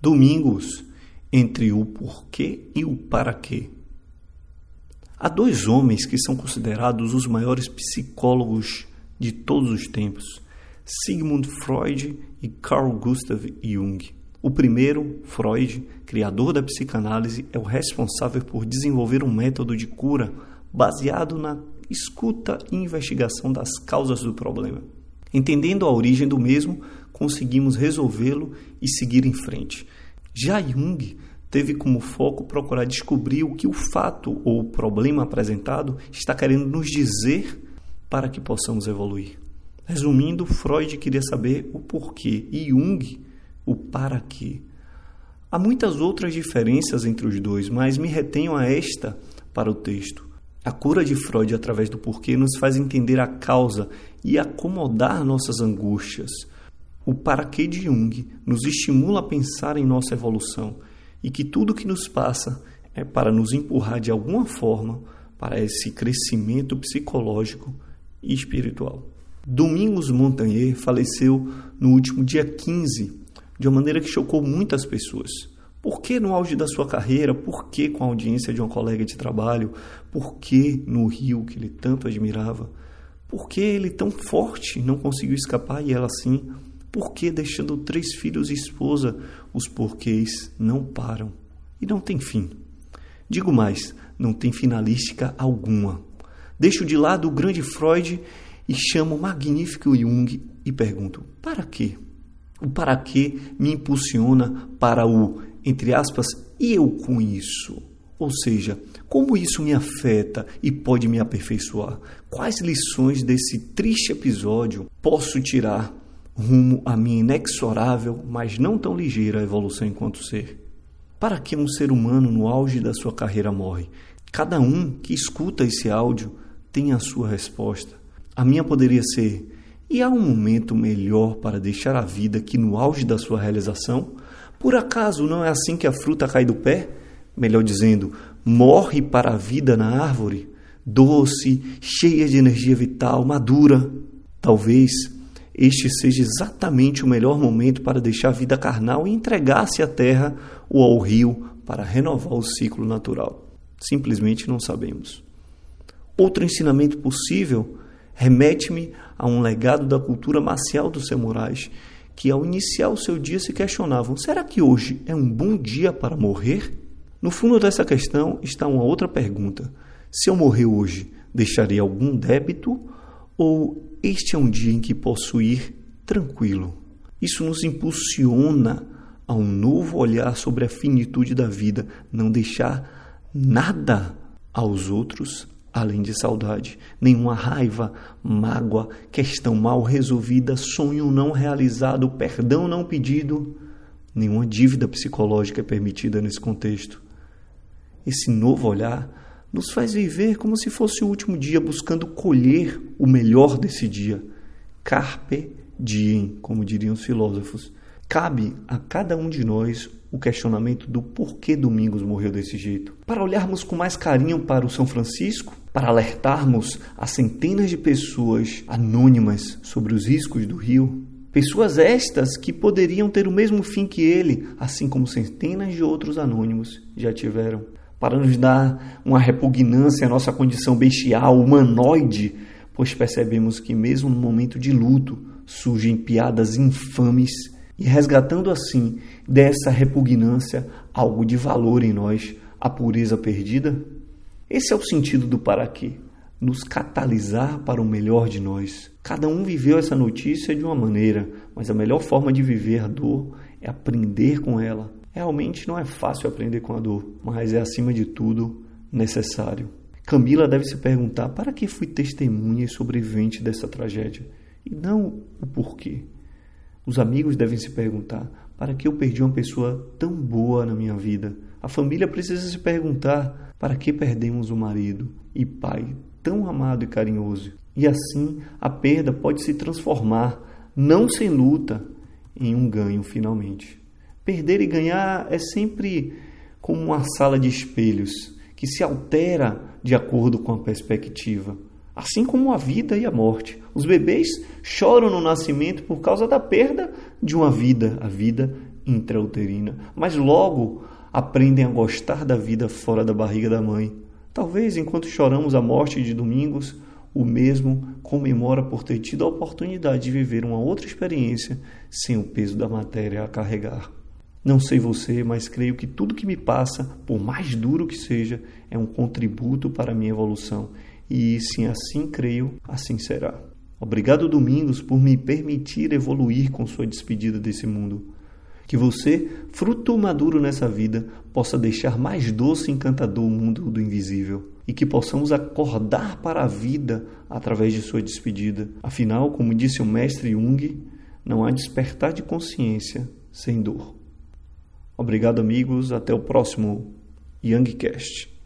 Domingos entre o porquê e o para quê. Há dois homens que são considerados os maiores psicólogos de todos os tempos: Sigmund Freud e Carl Gustav Jung. O primeiro, Freud, criador da psicanálise, é o responsável por desenvolver um método de cura baseado na escuta e investigação das causas do problema. Entendendo a origem do mesmo, conseguimos resolvê-lo e seguir em frente. Já Jung teve como foco procurar descobrir o que o fato ou o problema apresentado está querendo nos dizer para que possamos evoluir. Resumindo, Freud queria saber o porquê e Jung o para quê. Há muitas outras diferenças entre os dois, mas me retenho a esta para o texto. A cura de Freud através do porquê nos faz entender a causa e acomodar nossas angústias. O para quê de Jung nos estimula a pensar em nossa evolução e que tudo que nos passa é para nos empurrar de alguma forma para esse crescimento psicológico e espiritual. Domingos Montagnier faleceu no último dia 15, de uma maneira que chocou muitas pessoas. Por que no auge da sua carreira? Por que com a audiência de uma colega de trabalho? Por que no Rio que ele tanto admirava? Por que ele tão forte não conseguiu escapar e ela sim? Por que deixando três filhos e esposa, os porquês não param e não tem fim? Digo mais, não tem finalística alguma. Deixo de lado o grande Freud e chamo o magnífico Jung e pergunto: para quê? O para quê me impulsiona para o, entre aspas, eu com isso? Ou seja, como isso me afeta e pode me aperfeiçoar? Quais lições desse triste episódio posso tirar rumo à minha inexorável, mas não tão ligeira evolução enquanto ser? Para que um ser humano no auge da sua carreira morre? Cada um que escuta esse áudio tem a sua resposta. A minha poderia ser: e há um momento melhor para deixar a vida que no auge da sua realização? Por acaso não é assim que a fruta cai do pé? Melhor dizendo, morre para a vida na árvore, doce, cheia de energia vital, madura. Talvez este seja exatamente o melhor momento para deixar a vida carnal e entregar-se à terra ou ao rio para renovar o ciclo natural. Simplesmente não sabemos. Outro ensinamento possível remete-me a um legado da cultura marcial dos samurais, que ao iniciar o seu dia se questionavam: será que hoje é um bom dia para morrer? No fundo dessa questão está uma outra pergunta: se eu morrer hoje, deixarei algum débito ou este é um dia em que posso ir tranquilo? Isso nos impulsiona a um novo olhar sobre a finitude da vida, não deixar nada aos outros além de saudade, nenhuma raiva, mágoa, questão mal resolvida, sonho não realizado, perdão não pedido, nenhuma dívida psicológica é permitida nesse contexto. Esse novo olhar nos faz viver como se fosse o último dia, buscando colher o melhor desse dia. Carpe diem, como diriam os filósofos. Cabe a cada um de nós o questionamento do porquê Domingos morreu desse jeito. Para olharmos com mais carinho para o São Francisco, para alertarmos a centenas de pessoas anônimas sobre os riscos do rio, pessoas estas que poderiam ter o mesmo fim que ele, assim como centenas de outros anônimos já tiveram. Para nos dar uma repugnância à nossa condição bestial, humanoide, pois percebemos que, mesmo no momento de luto, surgem piadas infames e resgatando assim dessa repugnância algo de valor em nós, a pureza perdida? Esse é o sentido do para quê. Nos catalisar para o melhor de nós. Cada um viveu essa notícia de uma maneira, mas a melhor forma de viver a dor é aprender com ela. Realmente não é fácil aprender com a dor, mas é acima de tudo necessário. Camila deve se perguntar para que fui testemunha e sobrevivente dessa tragédia, e não o porquê. Os amigos devem se perguntar: para que eu perdi uma pessoa tão boa na minha vida? A família precisa se perguntar: para que perdemos um marido e pai tão amado e carinhoso? E assim a perda pode se transformar, não sem luta, em um ganho finalmente. Perder e ganhar é sempre como uma sala de espelhos que se altera de acordo com a perspectiva assim como a vida e a morte. Os bebês choram no nascimento por causa da perda de uma vida, a vida intrauterina, mas logo aprendem a gostar da vida fora da barriga da mãe. Talvez enquanto choramos a morte de Domingos, o mesmo comemora por ter tido a oportunidade de viver uma outra experiência sem o peso da matéria a carregar. Não sei você, mas creio que tudo que me passa, por mais duro que seja, é um contributo para a minha evolução. E se assim creio, assim será. Obrigado, Domingos, por me permitir evoluir com sua despedida desse mundo. Que você, fruto maduro nessa vida, possa deixar mais doce e encantador o mundo do invisível e que possamos acordar para a vida através de sua despedida. Afinal, como disse o mestre Jung, não há despertar de consciência sem dor. Obrigado, amigos. Até o próximo Youngcast.